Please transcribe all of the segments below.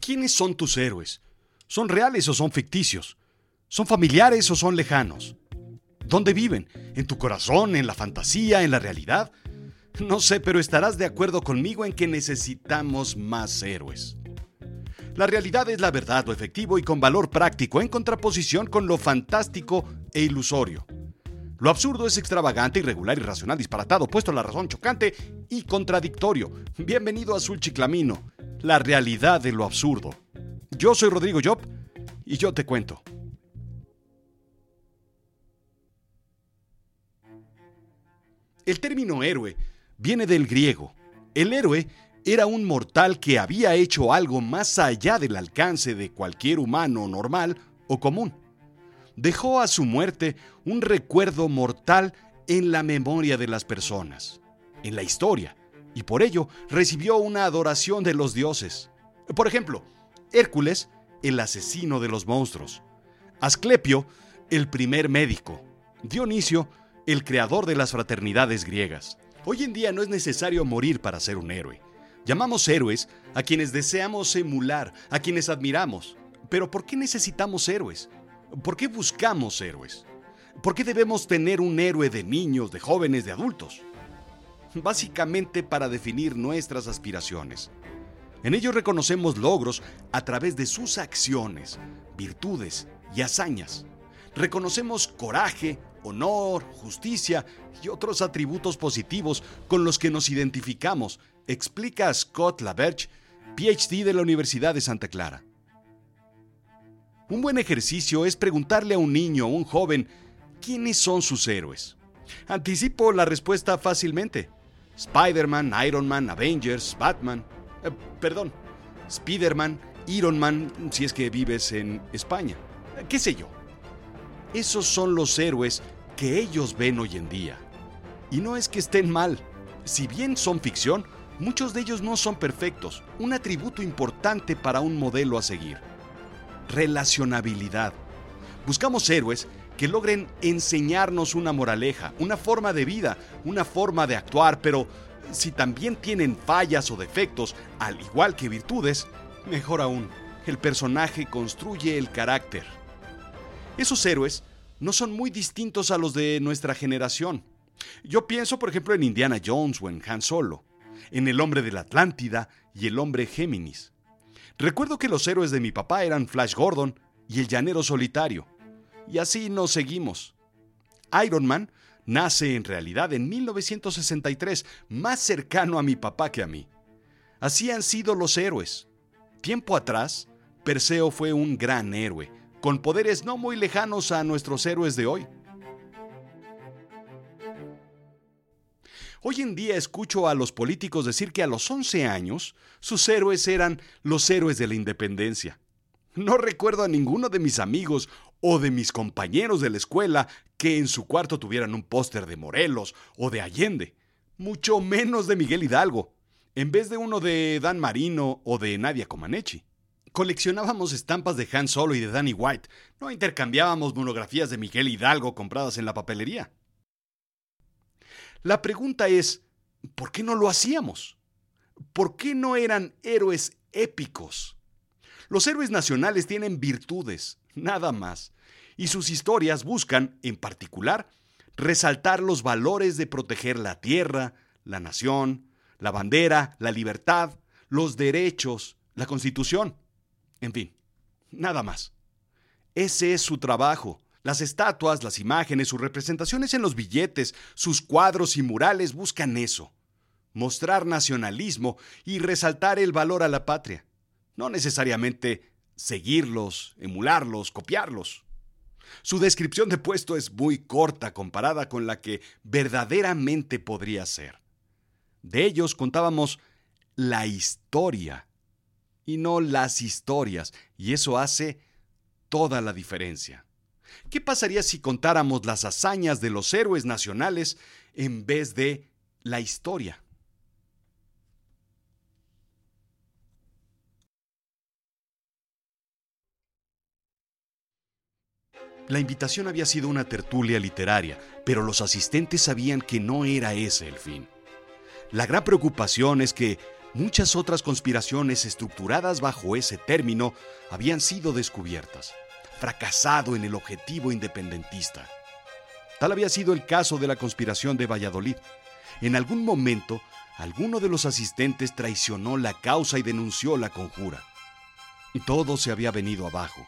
¿Quiénes son tus héroes? ¿Son reales o son ficticios? ¿Son familiares o son lejanos? ¿Dónde viven? ¿En tu corazón? ¿En la fantasía? ¿En la realidad? No sé, pero estarás de acuerdo conmigo en que necesitamos más héroes. La realidad es la verdad, lo efectivo y con valor práctico, en contraposición con lo fantástico e ilusorio. Lo absurdo es extravagante, irregular, irracional, disparatado, puesto a la razón, chocante y contradictorio. Bienvenido a Azul Chiclamino, la realidad de lo absurdo. Yo soy Rodrigo Job y yo te cuento. El término héroe viene del griego. El héroe era un mortal que había hecho algo más allá del alcance de cualquier humano normal o común. Dejó a su muerte un recuerdo mortal en la memoria de las personas, en la historia, y por ello recibió una adoración de los dioses. Por ejemplo, Hércules, el asesino de los monstruos, Asclepio, el primer médico, Dionisio, el creador de las fraternidades griegas. Hoy en día no es necesario morir para ser un héroe. Llamamos héroes a quienes deseamos emular, a quienes admiramos. Pero ¿por qué necesitamos héroes? ¿Por qué buscamos héroes? ¿Por qué debemos tener un héroe de niños, de jóvenes, de adultos? Básicamente para definir nuestras aspiraciones. En ellos reconocemos logros a través de sus acciones, virtudes y hazañas. Reconocemos coraje, honor, justicia y otros atributos positivos con los que nos identificamos, explica Scott Laberge, PhD de la Universidad de Santa Clara. Un buen ejercicio es preguntarle a un niño o un joven quiénes son sus héroes. Anticipo la respuesta fácilmente. Spider-Man, Iron Man, Avengers, Batman. Eh, perdón, Spider-Man, Iron Man, si es que vives en España. ¿Qué sé yo? Esos son los héroes que ellos ven hoy en día. Y no es que estén mal. Si bien son ficción, muchos de ellos no son perfectos, un atributo importante para un modelo a seguir. Relacionabilidad. Buscamos héroes que logren enseñarnos una moraleja, una forma de vida, una forma de actuar, pero si también tienen fallas o defectos, al igual que virtudes, mejor aún, el personaje construye el carácter. Esos héroes no son muy distintos a los de nuestra generación. Yo pienso, por ejemplo, en Indiana Jones o en Han Solo, en el hombre de la Atlántida y el hombre Géminis. Recuerdo que los héroes de mi papá eran Flash Gordon y el llanero solitario. Y así nos seguimos. Iron Man nace en realidad en 1963, más cercano a mi papá que a mí. Así han sido los héroes. Tiempo atrás, Perseo fue un gran héroe, con poderes no muy lejanos a nuestros héroes de hoy. Hoy en día escucho a los políticos decir que a los 11 años sus héroes eran los héroes de la independencia. No recuerdo a ninguno de mis amigos o de mis compañeros de la escuela que en su cuarto tuvieran un póster de Morelos o de Allende, mucho menos de Miguel Hidalgo, en vez de uno de Dan Marino o de Nadia Comaneci. Coleccionábamos estampas de Han Solo y de Danny White. No intercambiábamos monografías de Miguel Hidalgo compradas en la papelería. La pregunta es, ¿por qué no lo hacíamos? ¿Por qué no eran héroes épicos? Los héroes nacionales tienen virtudes, nada más, y sus historias buscan, en particular, resaltar los valores de proteger la tierra, la nación, la bandera, la libertad, los derechos, la constitución. En fin, nada más. Ese es su trabajo. Las estatuas, las imágenes, sus representaciones en los billetes, sus cuadros y murales buscan eso. Mostrar nacionalismo y resaltar el valor a la patria. No necesariamente seguirlos, emularlos, copiarlos. Su descripción de puesto es muy corta comparada con la que verdaderamente podría ser. De ellos contábamos la historia y no las historias, y eso hace toda la diferencia. ¿Qué pasaría si contáramos las hazañas de los héroes nacionales en vez de la historia? La invitación había sido una tertulia literaria, pero los asistentes sabían que no era ese el fin. La gran preocupación es que muchas otras conspiraciones estructuradas bajo ese término habían sido descubiertas, fracasado en el objetivo independentista. Tal había sido el caso de la conspiración de Valladolid. En algún momento, alguno de los asistentes traicionó la causa y denunció la conjura. Todo se había venido abajo.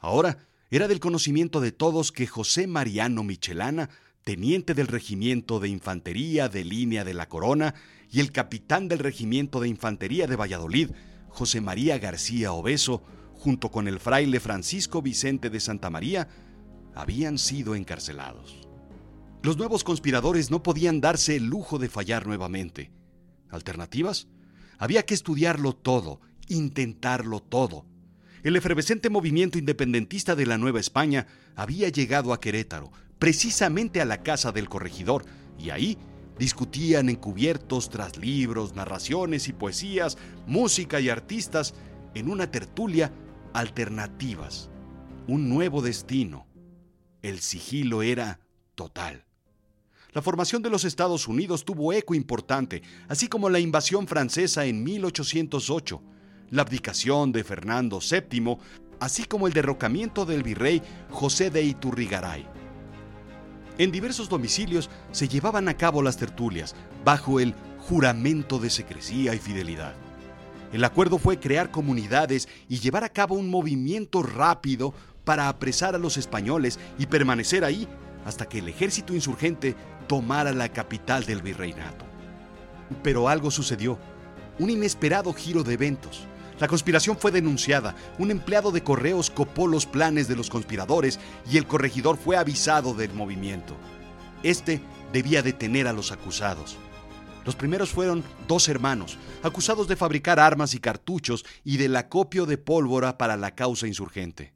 Ahora era del conocimiento de todos que José Mariano Michelana, teniente del Regimiento de Infantería de Línea de la Corona, y el capitán del Regimiento de Infantería de Valladolid, José María García Obeso, junto con el fraile Francisco Vicente de Santa María, habían sido encarcelados. Los nuevos conspiradores no podían darse el lujo de fallar nuevamente. ¿Alternativas? Había que estudiarlo todo, intentarlo todo. El efervescente movimiento independentista de la Nueva España había llegado a Querétaro, precisamente a la casa del corregidor, y ahí discutían encubiertos tras libros, narraciones y poesías, música y artistas en una tertulia alternativas, un nuevo destino. El sigilo era total. La formación de los Estados Unidos tuvo eco importante, así como la invasión francesa en 1808, la abdicación de Fernando VII, así como el derrocamiento del virrey José de Iturrigaray. En diversos domicilios se llevaban a cabo las tertulias, bajo el juramento de secrecía y fidelidad. El acuerdo fue crear comunidades y llevar a cabo un movimiento rápido para apresar a los españoles y permanecer ahí hasta que el ejército insurgente tomara la capital del virreinato. Pero algo sucedió, un inesperado giro de eventos. La conspiración fue denunciada, un empleado de correos copó los planes de los conspiradores y el corregidor fue avisado del movimiento. Este debía detener a los acusados. Los primeros fueron dos hermanos, acusados de fabricar armas y cartuchos y del acopio de pólvora para la causa insurgente.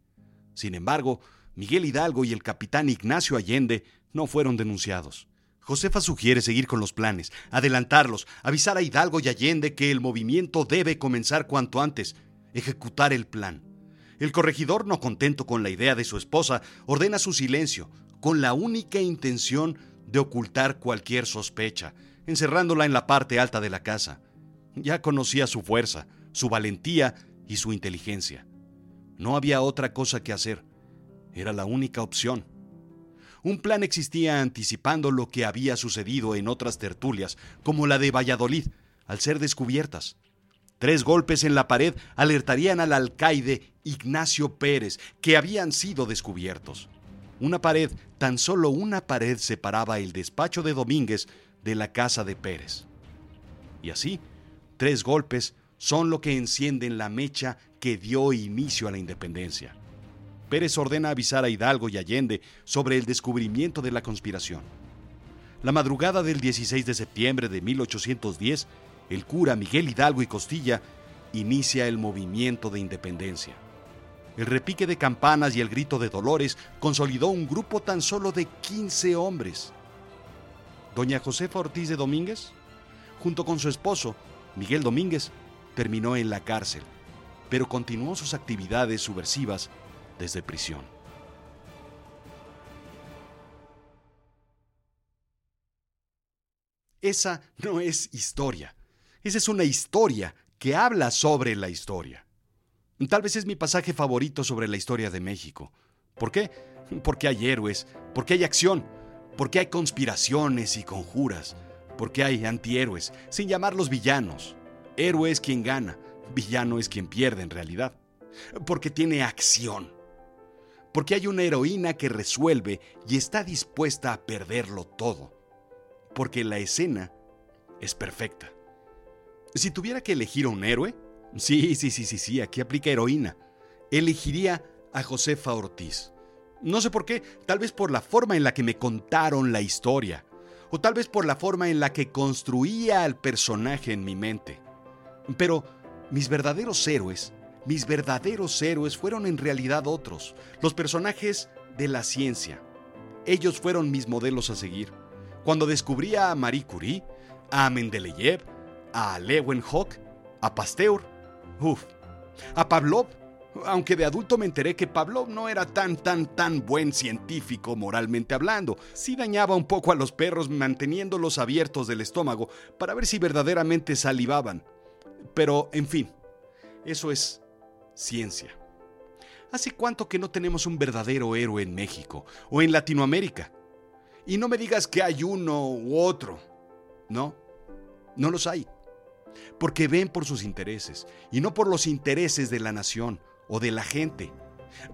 Sin embargo, Miguel Hidalgo y el capitán Ignacio Allende no fueron denunciados. Josefa sugiere seguir con los planes, adelantarlos, avisar a Hidalgo y Allende que el movimiento debe comenzar cuanto antes, ejecutar el plan. El corregidor, no contento con la idea de su esposa, ordena su silencio, con la única intención de ocultar cualquier sospecha, encerrándola en la parte alta de la casa. Ya conocía su fuerza, su valentía y su inteligencia. No había otra cosa que hacer. Era la única opción. Un plan existía anticipando lo que había sucedido en otras tertulias, como la de Valladolid, al ser descubiertas. Tres golpes en la pared alertarían al alcaide Ignacio Pérez que habían sido descubiertos. Una pared, tan solo una pared separaba el despacho de Domínguez de la casa de Pérez. Y así, tres golpes son lo que encienden la mecha que dio inicio a la independencia. Pérez ordena avisar a Hidalgo y Allende sobre el descubrimiento de la conspiración. La madrugada del 16 de septiembre de 1810, el cura Miguel Hidalgo y Costilla inicia el movimiento de independencia. El repique de campanas y el grito de Dolores consolidó un grupo tan solo de 15 hombres. Doña Josefa Ortiz de Domínguez, junto con su esposo, Miguel Domínguez, terminó en la cárcel, pero continuó sus actividades subversivas desde prisión. Esa no es historia. Esa es una historia que habla sobre la historia. Tal vez es mi pasaje favorito sobre la historia de México. ¿Por qué? Porque hay héroes, porque hay acción, porque hay conspiraciones y conjuras, porque hay antihéroes, sin llamarlos villanos. Héroe es quien gana, villano es quien pierde en realidad. Porque tiene acción. Porque hay una heroína que resuelve y está dispuesta a perderlo todo. Porque la escena es perfecta. Si tuviera que elegir a un héroe, sí, sí, sí, sí, sí, aquí aplica heroína, elegiría a Josefa Ortiz no sé por qué, tal vez por la forma en la que me contaron la historia, o tal vez por la forma en la que construía al personaje en mi mente. Pero mis verdaderos héroes, mis verdaderos héroes fueron en realidad otros, los personajes de la ciencia. Ellos fueron mis modelos a seguir. Cuando descubrí a Marie Curie, a Mendeleev, a Leeuwenhoek, a Pasteur, uff, a Pavlov, aunque de adulto me enteré que Pavlov no era tan, tan, tan buen científico moralmente hablando. Sí dañaba un poco a los perros manteniéndolos abiertos del estómago para ver si verdaderamente salivaban. Pero, en fin, eso es ciencia. ¿Hace cuánto que no tenemos un verdadero héroe en México o en Latinoamérica? Y no me digas que hay uno u otro. No, no los hay. Porque ven por sus intereses y no por los intereses de la nación o de la gente.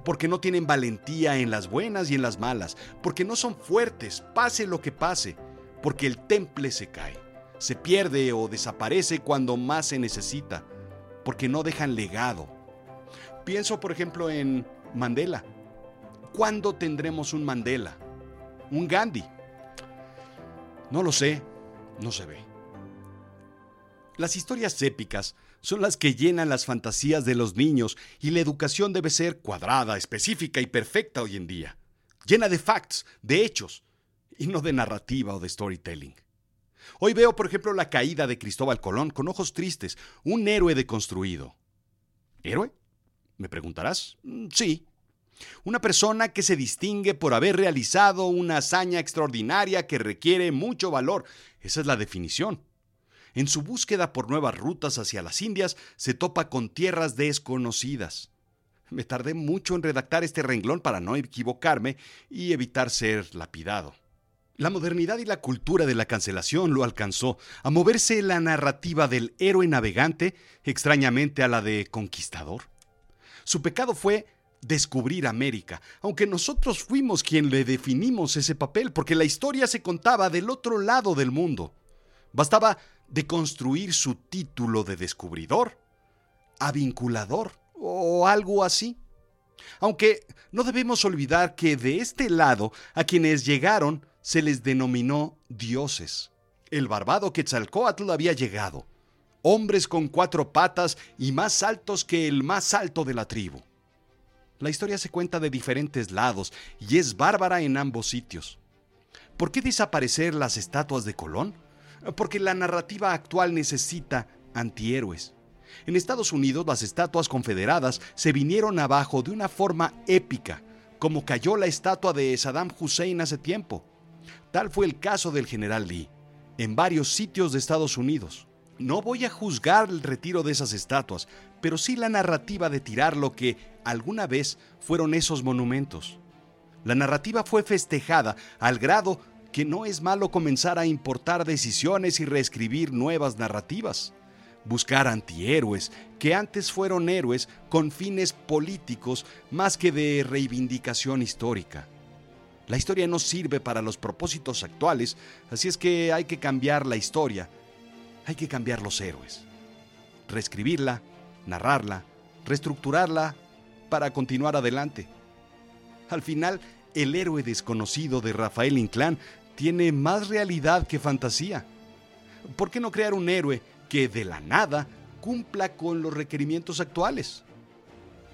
Porque no tienen valentía en las buenas y en las malas. Porque no son fuertes, pase lo que pase. Porque el temple se cae, se pierde o desaparece cuando más se necesita. Porque no dejan legado. Pienso, por ejemplo, en Mandela. ¿Cuándo tendremos un Mandela? ¿Un Gandhi? No lo sé, no se ve. Las historias épicas son las que llenan las fantasías de los niños y la educación debe ser cuadrada, específica y perfecta hoy en día, llena de facts, de hechos, y no de narrativa o de storytelling. Hoy veo, por ejemplo, la caída de Cristóbal Colón con ojos tristes, un héroe deconstruido. ¿Héroe? ¿Me preguntarás? Mm, sí. Una persona que se distingue por haber realizado una hazaña extraordinaria que requiere mucho valor. Esa es la definición. En su búsqueda por nuevas rutas hacia las Indias, se topa con tierras desconocidas. Me tardé mucho en redactar este renglón para no equivocarme y evitar ser lapidado. La modernidad y la cultura de la cancelación lo alcanzó a moverse la narrativa del héroe navegante extrañamente a la de conquistador. Su pecado fue descubrir América, aunque nosotros fuimos quien le definimos ese papel, porque la historia se contaba del otro lado del mundo. Bastaba de construir su título de descubridor, a vinculador o algo así. Aunque no debemos olvidar que de este lado a quienes llegaron se les denominó dioses. El barbado Quetzalcoatl había llegado, hombres con cuatro patas y más altos que el más alto de la tribu. La historia se cuenta de diferentes lados y es bárbara en ambos sitios. ¿Por qué desaparecer las estatuas de Colón? porque la narrativa actual necesita antihéroes. En Estados Unidos las estatuas confederadas se vinieron abajo de una forma épica, como cayó la estatua de Saddam Hussein hace tiempo. Tal fue el caso del general Lee, en varios sitios de Estados Unidos. No voy a juzgar el retiro de esas estatuas, pero sí la narrativa de tirar lo que alguna vez fueron esos monumentos. La narrativa fue festejada al grado que no es malo comenzar a importar decisiones y reescribir nuevas narrativas. Buscar antihéroes que antes fueron héroes con fines políticos más que de reivindicación histórica. La historia no sirve para los propósitos actuales, así es que hay que cambiar la historia, hay que cambiar los héroes. Reescribirla, narrarla, reestructurarla para continuar adelante. Al final, el héroe desconocido de Rafael Inclán tiene más realidad que fantasía. ¿Por qué no crear un héroe que de la nada cumpla con los requerimientos actuales?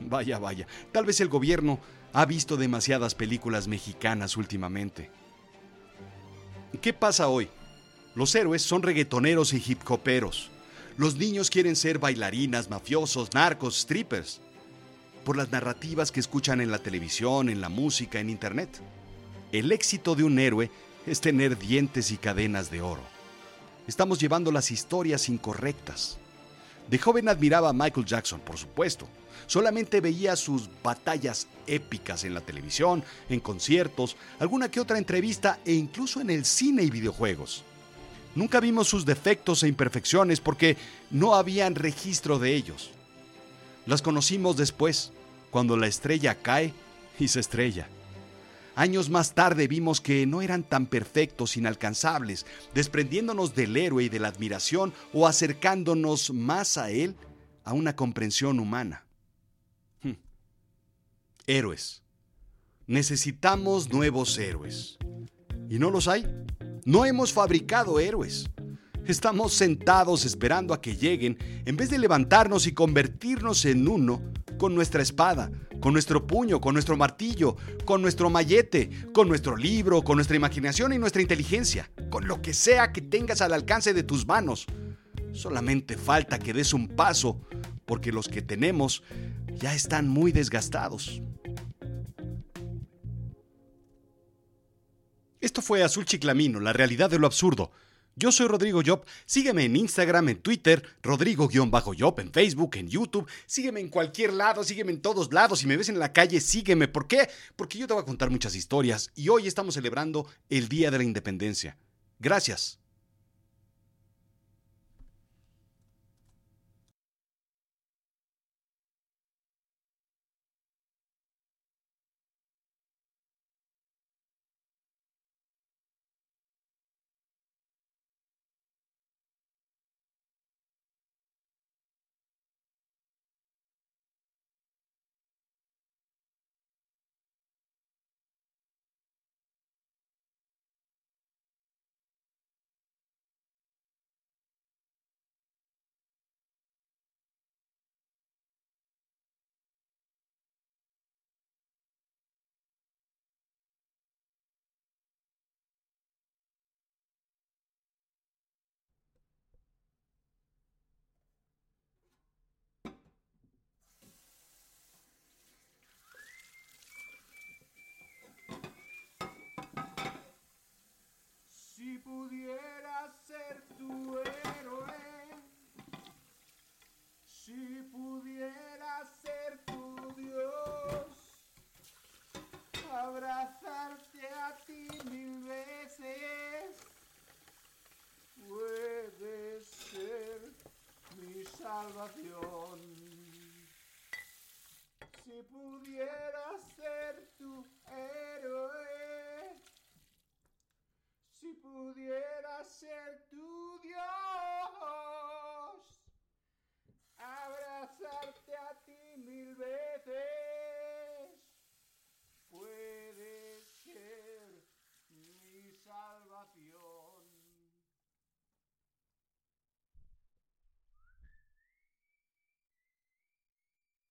Vaya, vaya, tal vez el gobierno ha visto demasiadas películas mexicanas últimamente. ¿Qué pasa hoy? Los héroes son reggaetoneros y hip hoperos. Los niños quieren ser bailarinas, mafiosos, narcos, strippers. Por las narrativas que escuchan en la televisión, en la música, en internet. El éxito de un héroe es tener dientes y cadenas de oro. Estamos llevando las historias incorrectas. De joven admiraba a Michael Jackson, por supuesto. Solamente veía sus batallas épicas en la televisión, en conciertos, alguna que otra entrevista e incluso en el cine y videojuegos. Nunca vimos sus defectos e imperfecciones porque no habían registro de ellos. Las conocimos después, cuando la estrella cae y se estrella. Años más tarde vimos que no eran tan perfectos, inalcanzables, desprendiéndonos del héroe y de la admiración o acercándonos más a él a una comprensión humana. Hmm. Héroes. Necesitamos nuevos héroes. ¿Y no los hay? No hemos fabricado héroes. Estamos sentados esperando a que lleguen en vez de levantarnos y convertirnos en uno con nuestra espada, con nuestro puño, con nuestro martillo, con nuestro mallete, con nuestro libro, con nuestra imaginación y nuestra inteligencia, con lo que sea que tengas al alcance de tus manos. Solamente falta que des un paso, porque los que tenemos ya están muy desgastados. Esto fue Azul Chiclamino, la realidad de lo absurdo. Yo soy Rodrigo Job. Sígueme en Instagram, en Twitter, Rodrigo-Job, en Facebook, en YouTube. Sígueme en cualquier lado, sígueme en todos lados. Si me ves en la calle, sígueme. ¿Por qué? Porque yo te voy a contar muchas historias y hoy estamos celebrando el Día de la Independencia. Gracias.